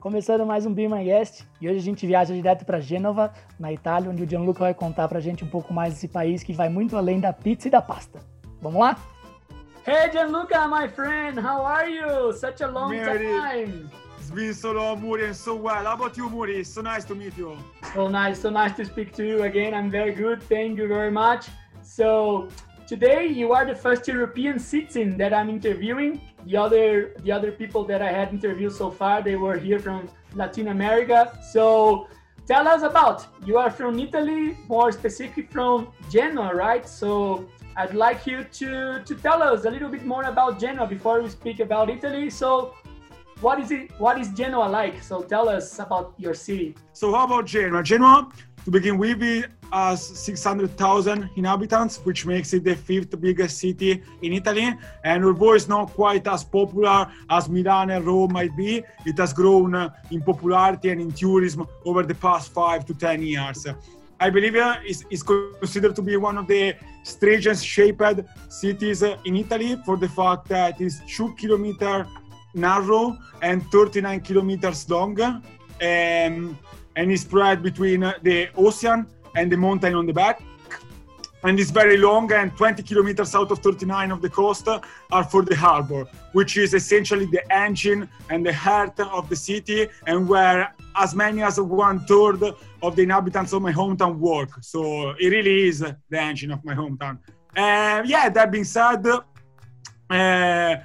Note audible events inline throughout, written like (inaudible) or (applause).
Começando mais um Be My Guest e hoje a gente viaja direto para Gênova, na Itália, onde o Gianluca vai contar pra gente um pouco mais desse país que vai muito além da pizza e da pasta. Vamos lá? Hey Gianluca, my friend, how are you? Such a long Mary. time. It's been so long, Muri, and so well. How about you, Muri? So nice to meet you. So nice, so nice to speak to you again. I'm very good, thank you very much. So today you are the first European citizen that I'm interviewing. The other the other people that I had interviewed so far, they were here from Latin America. So tell us about. You are from Italy, more specific from Genoa, right? So I'd like you to to tell us a little bit more about Genoa before we speak about Italy. So what is it what is Genoa like? So tell us about your city. So, how about Genoa? Genoa, to begin with, it has 600,000 inhabitants, which makes it the fifth biggest city in Italy. And although it's not quite as popular as Milan and Rome might be, it has grown uh, in popularity and in tourism over the past five to 10 years. I believe uh, it's, it's considered to be one of the strangest shaped cities uh, in Italy for the fact that it's two kilometers narrow and 39 kilometers long. Um, and is spread between uh, the ocean and the mountain on the back. And it's very long, and 20 kilometers out of 39 of the coast are for the harbor, which is essentially the engine and the heart of the city, and where as many as one third of the inhabitants of my hometown work. So it really is the engine of my hometown. Uh, yeah, that being said, uh,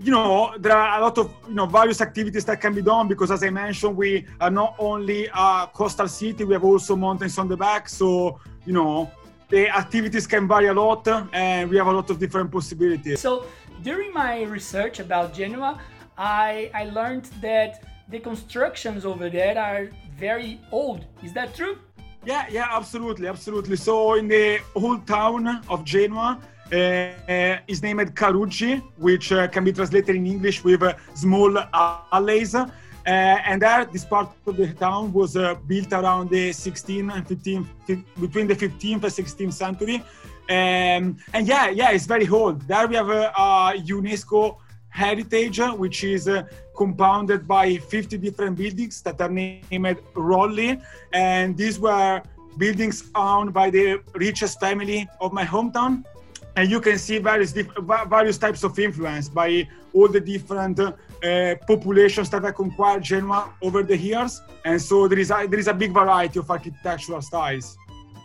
you know there are a lot of you know various activities that can be done because as i mentioned we are not only a coastal city we have also mountains on the back so you know the activities can vary a lot and we have a lot of different possibilities So during my research about Genoa, I I learned that the constructions over there are very old. Is that true? yeah yeah absolutely absolutely so in the old town of genoa is named Caruggi, which uh, can be translated in English with uh, small alleys. Uh, and there, this part of the town was uh, built around the 16th and 15th, between the 15th and 16th century. Um, and yeah, yeah, it's very old. There we have a, a UNESCO heritage, uh, which is uh, compounded by 50 different buildings that are named Rolli. And these were buildings owned by the richest family of my hometown and you can see various various types of influence by all the different uh, populations that have conquered Genoa over the years, and so there is a, there is a big variety of architectural styles.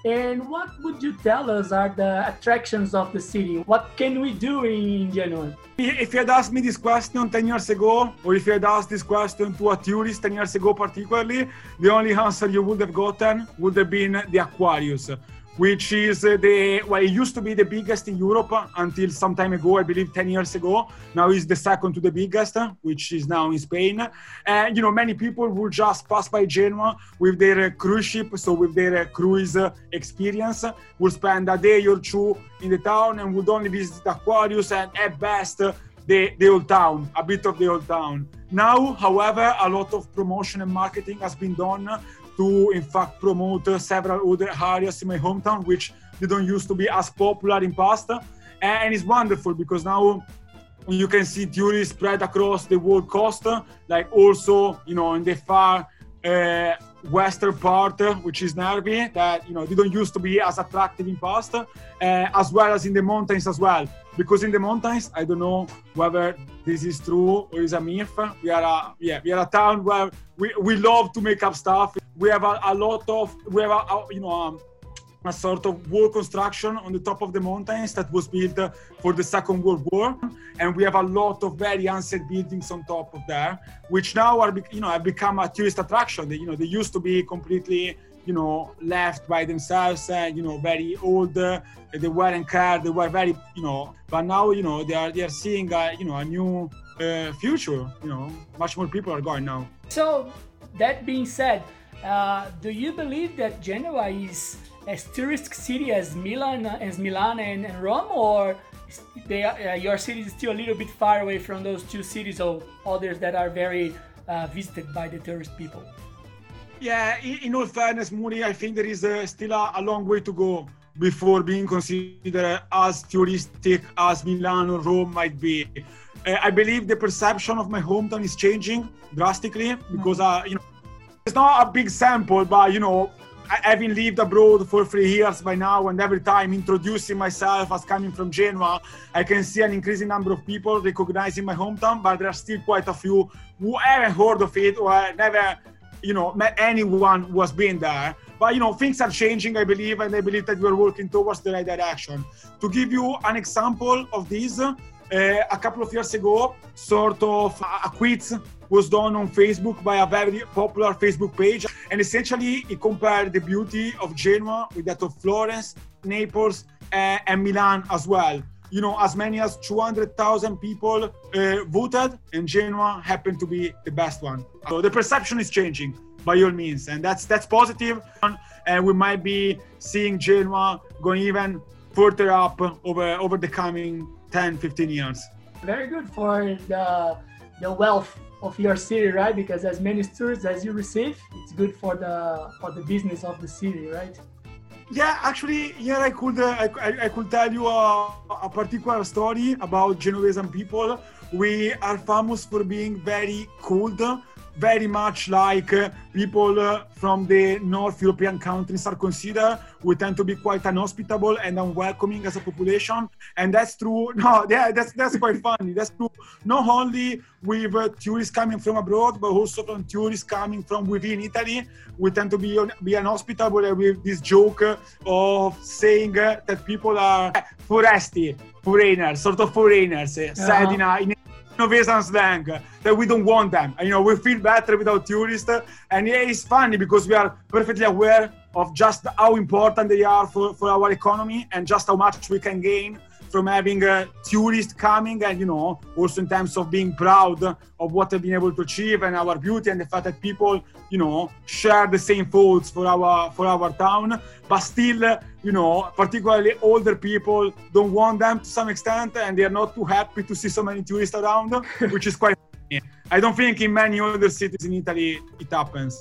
And what would you tell us are the attractions of the city? What can we do in Genoa? If you had asked me this question 10 years ago, or if you had asked this question to a tourist 10 years ago, particularly, the only answer you would have gotten would have been the Aquarius, which is uh, the, well, it used to be the biggest in Europe until some time ago, I believe 10 years ago. Now it's the second to the biggest, which is now in Spain. And, you know, many people will just pass by Genoa with their uh, cruise ship, so with their uh, cruise experience, will spend a day or two in the town and would only visit Aquarius and at best the, the old town, a bit of the old town. Now, however, a lot of promotion and marketing has been done to, in fact, promote uh, several other areas in my hometown, which didn't used to be as popular in past. And it's wonderful because now you can see tourists spread across the whole coast, like also, you know, in the far uh, western part, which is Nervi, that you know didn't used to be as attractive in past, uh, as well as in the mountains as well. Because in the mountains, I don't know whether this is true or is a myth. We are a yeah, we are a town where we, we love to make up stuff. We have a, a lot of we have a, a you know. Um, a sort of wall construction on the top of the mountains that was built for the Second World War, and we have a lot of very ancient buildings on top of there, which now are you know have become a tourist attraction. They, you know they used to be completely you know left by themselves, uh, you know very old. They weren't cared. They were very you know, but now you know they are they are seeing a, you know a new uh, future. You know, much more people are going now. So, that being said, uh, do you believe that Genoa is as touristic city as Milan, as Milan and, and Rome, or they uh, your city is still a little bit far away from those two cities or others that are very uh, visited by the tourist people? Yeah, in, in all fairness, Muri, I think there is uh, still a, a long way to go before being considered as touristic as Milan or Rome might be. uh, I believe the perception of my hometown is changing drastically because, uh, you know, it's not a big sample, but you know, having lived abroad for three years by now, and every time introducing myself as coming from Genoa, I can see an increasing number of people recognizing my hometown, but there are still quite a few who haven't heard of it or never, you know, met anyone who has been there. But you know, things are changing, I believe, and I believe that we're working towards the right direction. To give you an example of this, uh, a couple of years ago, sort of a quiz was done on Facebook by a very popular Facebook page. And essentially, it compared the beauty of Genoa with that of Florence, Naples, uh, and Milan as well. You know, as many as 200,000 people uh, voted, and Genoa happened to be the best one. So the perception is changing by all means, and that's that's positive. And we might be seeing Genoa going even further up over over the coming 10, 15 years. Very good for the the wealth of your city, right? Because as many tourists as you receive, it's good for the for the business of the city, right? Yeah, actually, yeah, I could uh, I, I, could tell you a, a particular story about Genovesan people. We are famous for being very cold very much like uh, people uh, from the North European countries are considered. We tend to be quite unhospitable and unwelcoming as a population, and that's true. (laughs) No, yeah, that's that's quite funny. That's true not only with uh, tourists coming from abroad, but also from tourists coming from within Italy. We tend to be be unhospitable with this joke of saying that people are foresti, foreigners, sort of foreigners, uh-huh. said in a, in Innovation slang that we don't want them. And, you know, we feel better without tourists. And yeah, it's funny because we are perfectly aware of just how important they are for, for our economy and just how much we can gain from having a tourist coming and you know also in terms of being proud of what they've been able to achieve and our beauty and the fact that people you know share the same thoughts for our for our town. But still you know particularly older people don't want them to some extent and they are not too happy to see so many tourists around (laughs) which is quite i don't think in many other cities in italy it happens.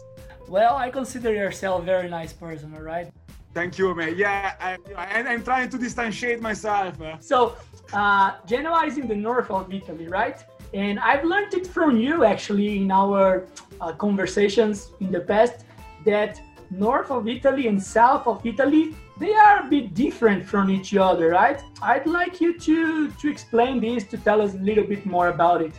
Well i consider yourself a very nice person all right Thank you, man. Yeah, I, am trying to distantiate myself. So, uh, Genoa is in the north of Italy, right? And I've learned it from you actually in our uh, conversations in the past that north of Italy and south of Italy they are a bit different from each other, right? I'd like you to to explain this to tell us a little bit more about it.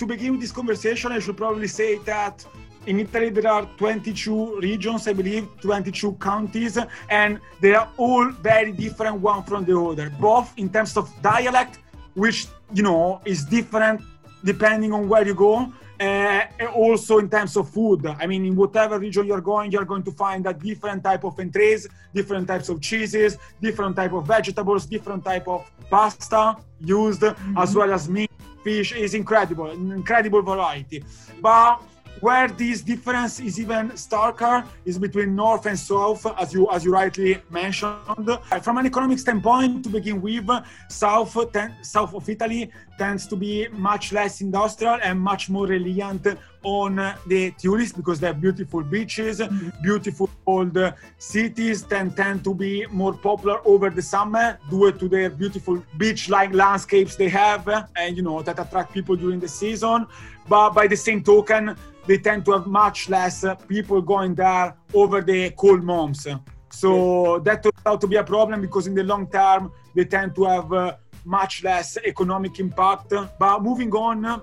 To begin this conversation, I should probably say that in Italy there are 22 regions, I believe, 22 counties, and they are all very different one from the other, both in terms of dialect, which you know is different depending on where you go, uh, also in terms of food. I mean, in whatever region you're going, you're going to find a different type of entrees, different types of cheeses, different type of vegetables, different type of pasta used, mm-hmm. as well as meat, fish. is incredible, an incredible variety. But where this difference is even starker is between north and south, as you as you rightly mentioned. Uh, from an economic standpoint, to begin with, south ten, south of Italy tends to be much less industrial and much more reliant on uh, the tourists because they have beautiful beaches, mm-hmm. beautiful old uh, cities tend, tend to be more popular over the summer due to their beautiful beach-like landscapes they have and you know that attract people during the season. But by the same token, they tend to have much less people going there over the cold months. So that turned out to be a problem because in the long term they tend to have uh, much less economic impact. But moving on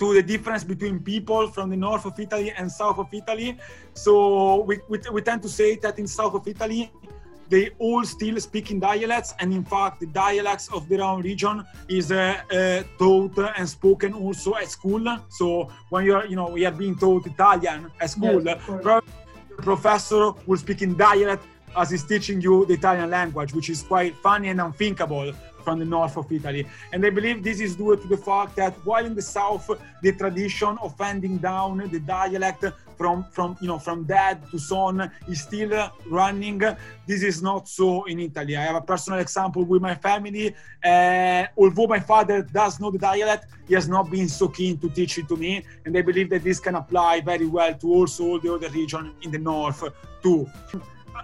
to the difference between people from the north of Italy and south of Italy. So we, we, we tend to say that in south of Italy they all still speak in dialects, and in fact, the dialects of their own region is uh, uh, taught and spoken also at school. So when you're, you know, we are being taught Italian at school, yes, professor will speak in dialect as he's teaching you the Italian language, which is quite funny and unthinkable from the north of Italy. And I believe this is due to the fact that while in the south, the tradition of handing down the dialect from, from, you know, from dad to son is still running. This is not so in Italy. I have a personal example with my family. Uh, although my father does know the dialect, he has not been so keen to teach it to me. And I believe that this can apply very well to also all the other region in the north too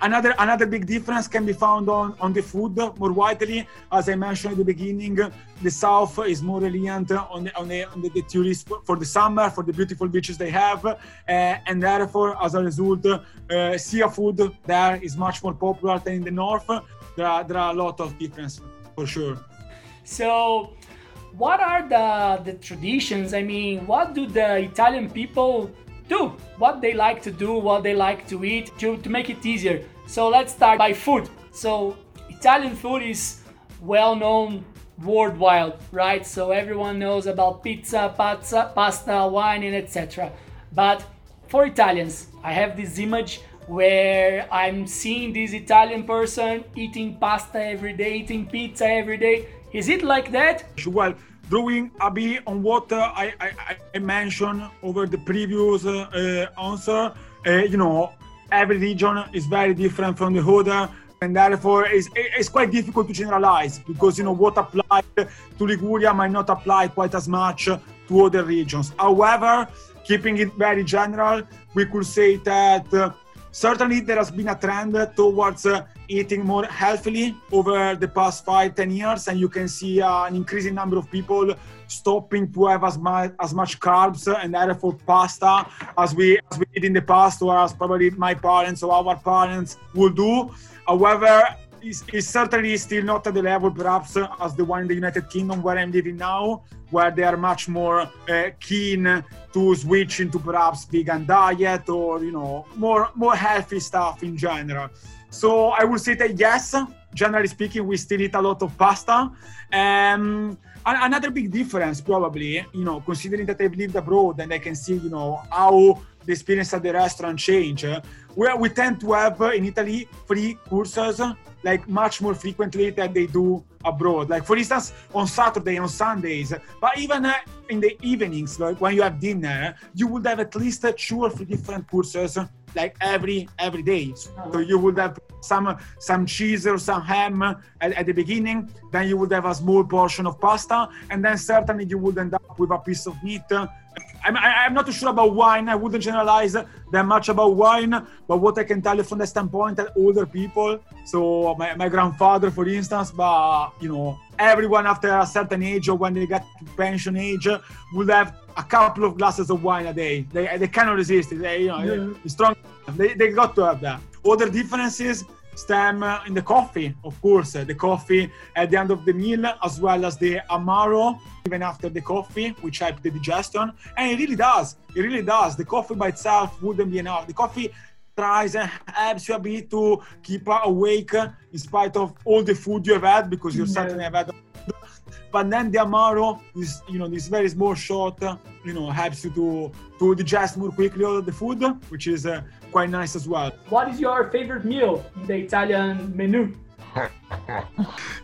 another another big difference can be found on on the food more widely. As I mentioned at the beginning, the south is more reliant on the, on the, on the, the tourists for, the summer, for the beautiful beaches they have, uh, and therefore, as a result, uh, seafood there is much more popular than in the north. There are, there are a lot of difference for sure. So, what are the the traditions? I mean, what do the Italian people do? What they like to do, what they like to eat to, to make it easier. So let's start by food. So Italian food is well known worldwide, right? So everyone knows about pizza, pizza, pasta, wine, and etc. But for Italians, I have this image where I'm seeing this Italian person eating pasta every day, eating pizza every day. Is it like that? Well, drawing a bit on what uh, I, I, I, mentioned over the previous uh, answer, uh, you know, every region is very different from the other and therefore it's, it's quite difficult to generalize because you know what applied to Liguria might not apply quite as much to other regions. However, keeping it very general, we could say that uh, certainly there has been a trend towards uh, eating more healthily over the past five, ten years, and you can see uh, an increasing number of people stopping to have as much as much carbs and therefore pasta as we as we did in the past, or as probably my parents or our parents would do. However, it's, it's certainly still not at the level perhaps as the one in the United Kingdom where I'm living now, where they are much more uh, keen to switch into perhaps vegan diet or you know more more healthy stuff in general. So I would say that yes, generally speaking, we still eat a lot of pasta. Um, another big difference, probably, you know, considering that I've lived abroad and I can see, you know, how the experience at the restaurant change. Where we tend to have in Italy free courses like much more frequently than they do abroad. Like for instance, on Saturday, on Sundays, but even uh, in the evenings, like when you have dinner, you would have at least two or three different courses like every every day. So you would have some some cheese or some ham at, at, the beginning, then you would have a small portion of pasta, and then certainly you would end up with a piece of meat. I'm, I'm not too sure about wine. I wouldn't generalize that much about wine, but what I can tell you from the standpoint that older people, so my, my grandfather, for instance, but you know, everyone after a certain age or when they get to pension age will have a couple of glasses of wine a day. They, they cannot resist it. They, you know, yeah. strong. They, they got to have that. Other differences stem uh, in the coffee, of course. The coffee at the end of the meal, as well as the amaro, even after the coffee, which helps the digestion. And it really does. It really does. The coffee by itself wouldn't be enough. The coffee tries and helps you a bit to keep awake uh, in spite of all the food you have had, because you yeah. certainly have had but then the amaro is you know this very small shot uh, you know helps you to to digest more quickly all the food which is uh, quite nice as well. What is your favorite meal in the italian menu? (laughs)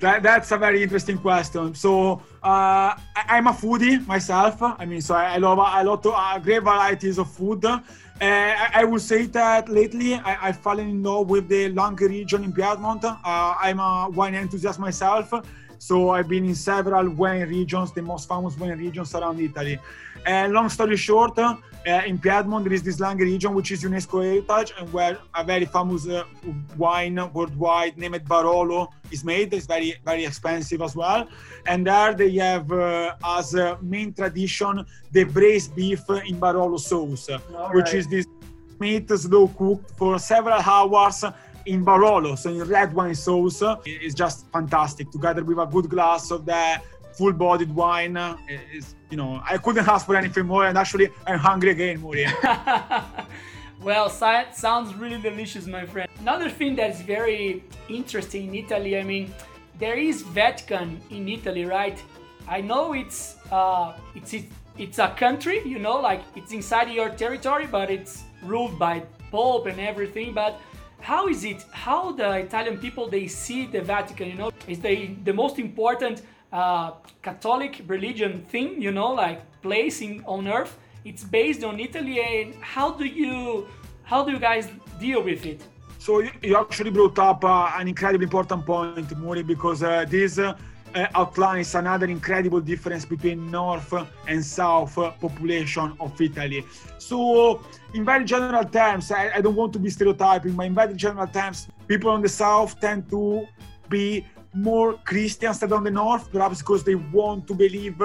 That, that's a very interesting question. So uh, I, am a foodie myself. I mean so i, I love a lot of uh, great varieties of food. Uh, I, I would say that lately I, I've fallen in love with the Langhe region in Piedmont. Uh, I'm a wine enthusiast myself, so I've been in several wine regions, the most famous wine regions around Italy. And long story short, uh, in Piedmont there is this Langhe region which is UNESCO heritage and where a very famous uh, wine worldwide named Barolo is made. It's very very expensive as well. And there they have uh, as a main tradition the braised beef in Barolo sauce, which is this meat slow cooked for several hours in Barolo, so in red wine sauce, It's just fantastic. Together with a good glass of the full-bodied wine, is you know I couldn't ask for anything more. And actually, I'm hungry again, Muri. (laughs) well, sounds really delicious, my friend. Another thing that's very interesting in Italy, I mean, there is Vatican in Italy, right? I know it's uh, it's it's a country, you know, like it's inside your territory, but it's ruled by Pope and everything. But how is it how the italian people they see the vatican you know is the the most important uh, catholic religion thing you know like place in on earth it's based on italy and how do you how do you guys deal with it so you actually brought up uh, an incredibly important point Muri, because uh, this uh, outlines another incredible difference between north and south population of Italy. So, in very general terms, I, I don't want to be stereotyping, but in very general terms, people on the south tend to be more Christians than on the north, perhaps because they want to believe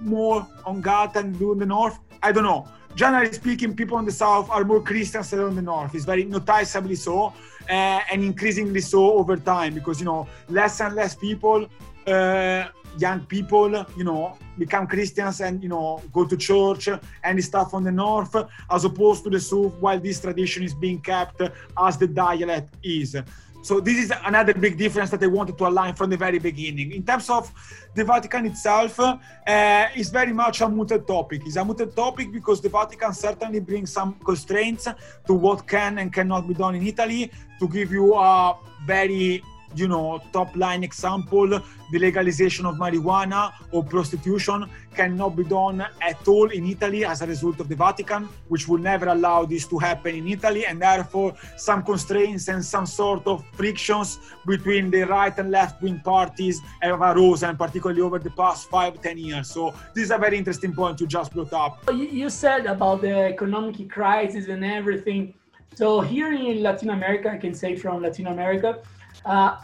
more on God than do in the north. I don't know. Generally speaking, people in the south are more Christians than on the north. It's very noticeably so, uh, and increasingly so over time because you know less and less people uh, young people, you know, become Christians and you know go to church and stuff on the north, as opposed to the south, while this tradition is being kept as the dialect is. So this is another big difference that I wanted to align from the very beginning. In terms of the Vatican itself, uh, is very much a mooted topic. It's a mooted topic because the Vatican certainly brings some constraints to what can and cannot be done in Italy. To give you a very you know, top line example, the legalization of marijuana or prostitution cannot be done at all in Italy as a result of the Vatican, which will never allow this to happen in Italy, and therefore some constraints and some sort of frictions between the right and left wing parties have arose, and particularly over the past five, ten years. So this is a very interesting point you just brought up. You said about the economic crisis and everything. So here in Latin America, I can say from Latin America, uh,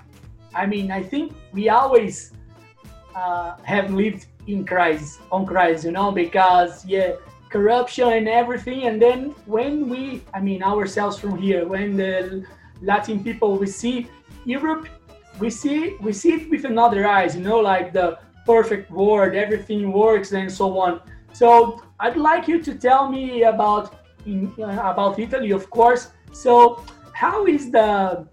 I mean, I think we always uh, have lived in crisis, on crisis, you know, because yeah, corruption and everything. And then when we, I mean, ourselves from here, when the Latin people we see Europe, we see we see it with another eyes, you know, like the perfect world, everything works and so on. So I'd like you to tell me about uh, about Italy, of course. So how is the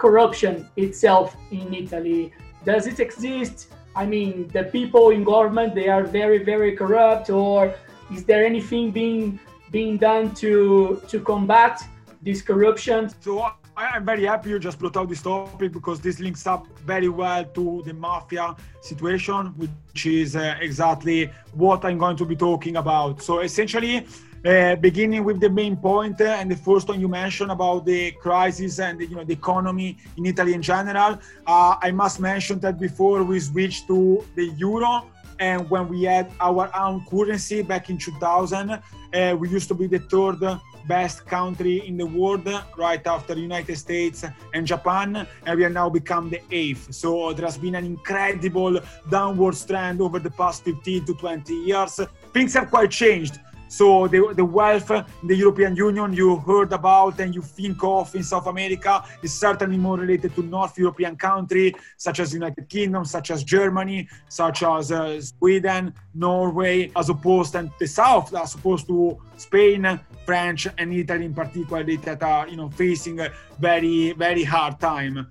corruption itself in Italy? Does it exist? I mean, the people in government they are very very corrupt, or is there anything being being done to to combat this corruption? So I'm very happy you just brought out this topic because this links up very well to the mafia situation, which is uh, exactly what I'm going to be talking about. So essentially uh, beginning with the main point uh, and the first one you mentioned about the crisis and the, you know the economy in Italy in general. Uh, I must mention that before we switched to the euro and when we had our own currency back in 2000, uh, we used to be the third best country in the world right after the United States and Japan and we have now become the eighth so there has been an incredible downward trend over the past 15 to 20 years things have quite changed so the, the wealth in the European Union you heard about and you think of in South America is certainly more related to North European countries such as United Kingdom, such as Germany, such as uh, Sweden, Norway, as opposed to the South, as opposed to Spain, French, and Italy in particular that are you know facing a very very hard time.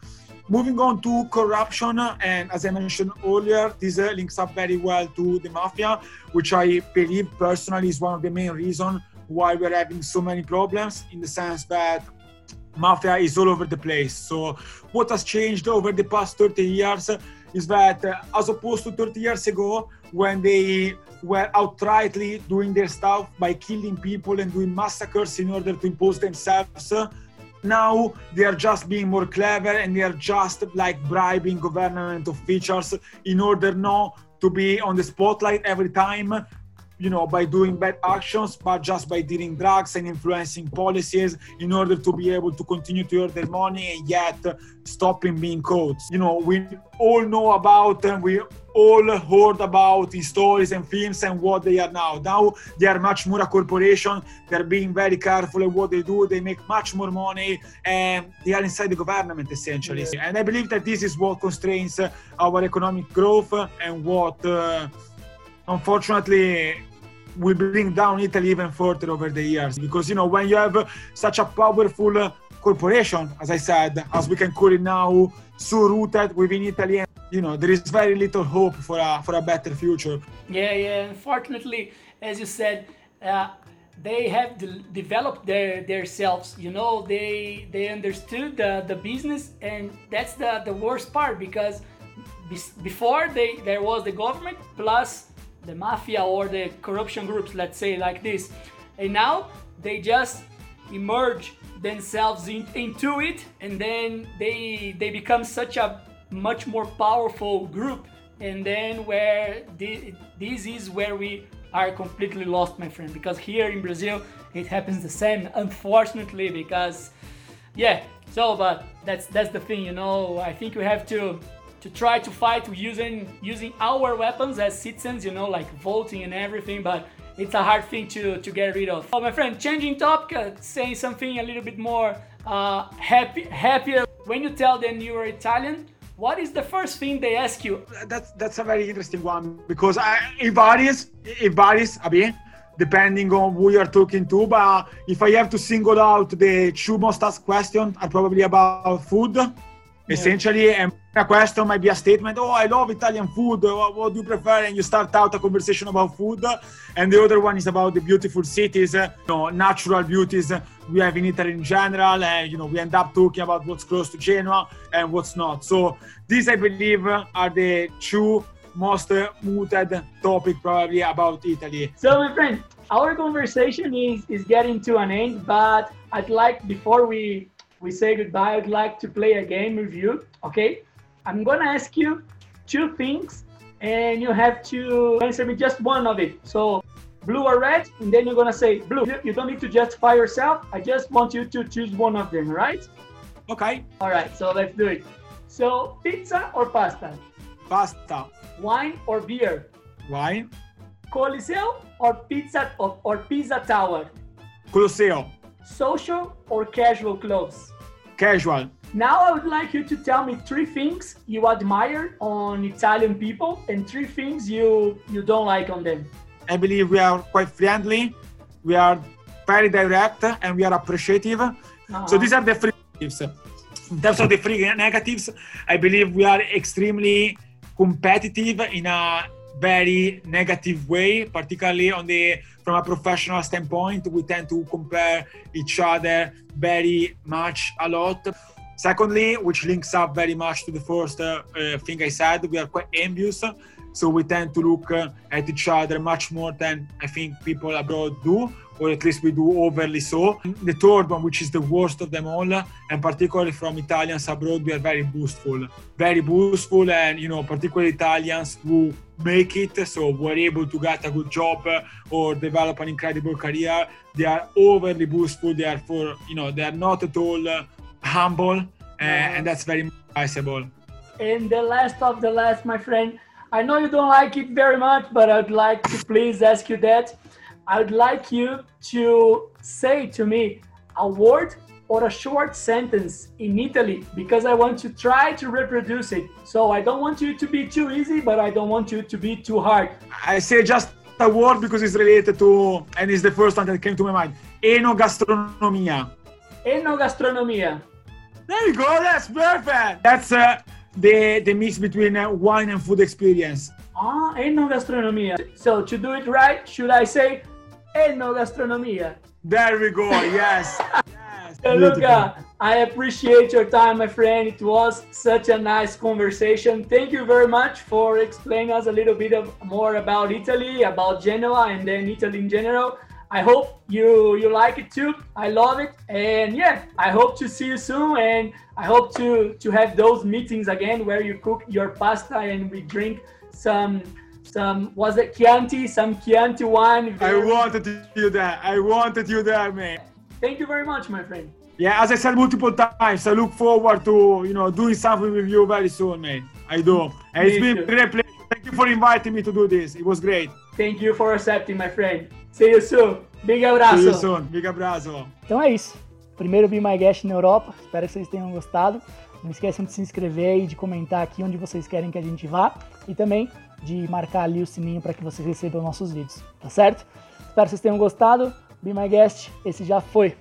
Moving on to corruption, and as I mentioned earlier, this uh, links up very well to the mafia, which I believe personally is one of the main reasons why we're having so many problems in the sense that mafia is all over the place. So, what has changed over the past 30 years is that, uh, as opposed to 30 years ago, when they were outrightly doing their stuff by killing people and doing massacres in order to impose themselves now they are just being more clever and they are just like bribing government officials in order not to be on the spotlight every time you know by doing bad actions but just by dealing drugs and influencing policies in order to be able to continue to earn their money and yet stopping being caught. You know we all know about and we all heard about in stories and films and what they are now. Now they are much more a corporation. They're being very careful at what they do. They make much more money and they are inside the government essentially. Yeah. And I believe that this is what constrains uh, our economic growth uh, and what, uh, unfortunately, will bring down Italy even further over the years. Because you know when you have such a powerful uh, corporation, as I said, as we can call it now, so rooted within Italy. And, you know there is very little hope for a for a better future. Yeah yeah unfortunately as you said uh, they have de- developed their their selves. You know they they understood the, the business and that's the the worst part because before they there was the government plus the mafia or the corruption groups let's say like this. And now they just emerge themselves in, into it and then they they become such a much more powerful group and then where this is where we are completely lost, my friend. Because here in Brazil, it happens the same, unfortunately. Because, yeah. So, but that's that's the thing, you know. I think we have to to try to fight using using our weapons as citizens, you know, like voting and everything. But it's a hard thing to to get rid of. Oh, my friend, changing topic, uh, saying something a little bit more uh, happy happier. When you tell them you are Italian, what is the first thing they ask you? That's that's a very interesting one because I, it varies. It varies a bit depending on who you're talking to. But if I have to single out the two most asked questions, are probably about food. Essentially, and a question might be a statement oh i love italian food uh, what, what, do you prefer? And you start out a conversation about food and the other one is about the beautiful cities uh, you know natural beauties we have in italy in general and you know we end up talking about what's close to genoa and what's not. So these i believe are the two most mooted topic probably about italy. So my friend our conversation is is getting to an end but i'd like before we we say goodbye i'd like to play a game with you okay I'm gonna ask you two things and you have to answer me just one of it. So blue or red, and then you're gonna say blue. You don't need to justify yourself. I just want you to choose one of them, right? Okay. All right, so let's do it. So pizza or pasta? Pasta. Wine or beer? Wine. Coliseo or pizza or, or Pisa tower? Coliseo. Social or casual clothes? Casual. Now I would like you to tell me three things you admire on Italian people and three things you you don't like on them. I believe we are quite friendly, we are very direct, and we are appreciative. Uh-huh. So these are the three negatives. In terms of the three negatives, I believe we are extremely competitive in a very negative way, particularly on the from a professional standpoint. We tend to compare each other very much a lot. Secondly, which links up very much to the first uh, uh, thing I said, we are quite envious. So we tend to look uh, at each other much more than I think people abroad do, or at least we do overly so. The third one, which is the worst of them all, and particularly from Italians abroad, we are very boastful. Very boastful, and you know, particularly Italians who make it, so were able to get a good job or develop an incredible career. They are overly boastful. They are for you know, they are not at all humble, uh, and that's very advisable. And the last of the last, my friend, I know you don't like it very much, but I'd like to please ask you that. I'd like you to say to me a word or a short sentence in Italy because I want to try to reproduce it. So I don't want you to be too easy, but I don't want you to be too hard. I say just a word because it's related to, and it's the first one that came to my mind. Enogastronomia. Enogastronomia. There you go. That's perfect. That's uh, the the mix between uh, wine and food experience. Ah, enogastronomia. So to do it right, should I say enogastronomia? There we go. (laughs) Yes. yes. So Luca, I appreciate your time, my friend. It was such a nice conversation. Thank you very much for explaining us a little bit of, more about Italy, about Genoa, and then Italy in general. I hope you you like it too. I love it, and yeah, I hope to see you soon. And I hope to to have those meetings again where you cook your pasta and we drink some some was it Chianti, some Chianti wine. I wanted you there. I wanted you there, man. Thank you very much, my friend. Yeah, as I said multiple times, I look forward to you know doing something with you very soon, man. I do, and me it's been a great pleasure. Thank you for inviting me to do this. It was great. Thank you for accepting, my friend. See you soon. Big abraço. See you soon. Big abraço. Então é isso. Primeiro Be My Guest na Europa. Espero que vocês tenham gostado. Não esqueçam de se inscrever e de comentar aqui onde vocês querem que a gente vá. E também de marcar ali o sininho para que vocês recebam nossos vídeos. Tá certo? Espero que vocês tenham gostado. Be My Guest, esse já foi.